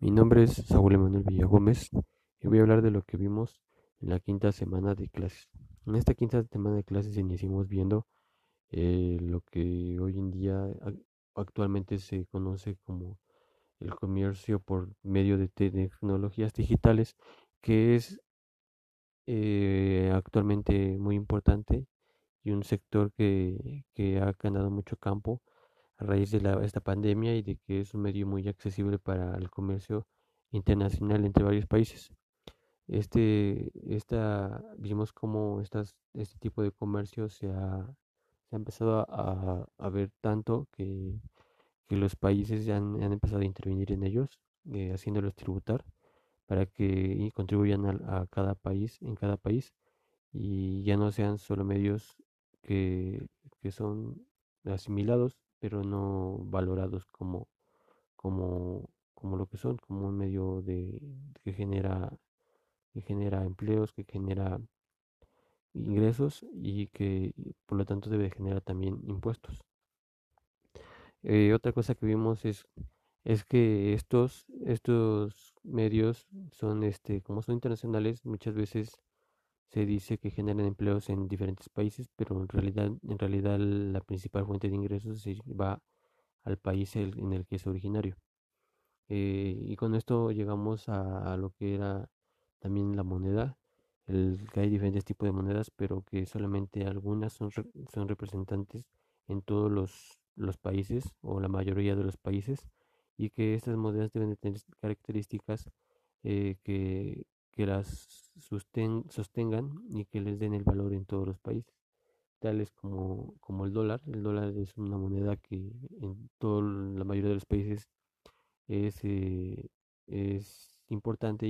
Mi nombre es Saúl Emanuel Villagómez y voy a hablar de lo que vimos en la quinta semana de clases. En esta quinta semana de clases iniciamos viendo eh, lo que hoy en día actualmente se conoce como el comercio por medio de tecnologías digitales, que es eh, actualmente muy importante y un sector que, que ha ganado mucho campo a raíz de la, esta pandemia y de que es un medio muy accesible para el comercio internacional entre varios países. Este, esta, vimos cómo estas, este tipo de comercio se ha, se ha empezado a, a, ver tanto que, que los países han, han, empezado a intervenir en ellos, eh, haciéndolos tributar para que contribuyan a, a, cada país, en cada país, y ya no sean solo medios que, que son asimilados, pero no valorados como, como, como lo que son, como un medio de, que genera que genera empleos, que genera ingresos y que por lo tanto debe generar también impuestos. Eh, otra cosa que vimos es, es que estos, estos medios son, este, como son internacionales, muchas veces se dice que generan empleos en diferentes países, pero en realidad, en realidad la principal fuente de ingresos se va al país en el que es originario. Eh, y con esto llegamos a, lo que era también la moneda, que hay diferentes tipos de monedas, pero que solamente algunas son, son representantes en todos los, los países o la mayoría de los países y que estas monedas deben de tener características eh, que, que las sostengan y que les den el valor en todos los países, tales como, como el dólar. El dólar es una moneda que en toda la mayoría de los países es, eh, es importante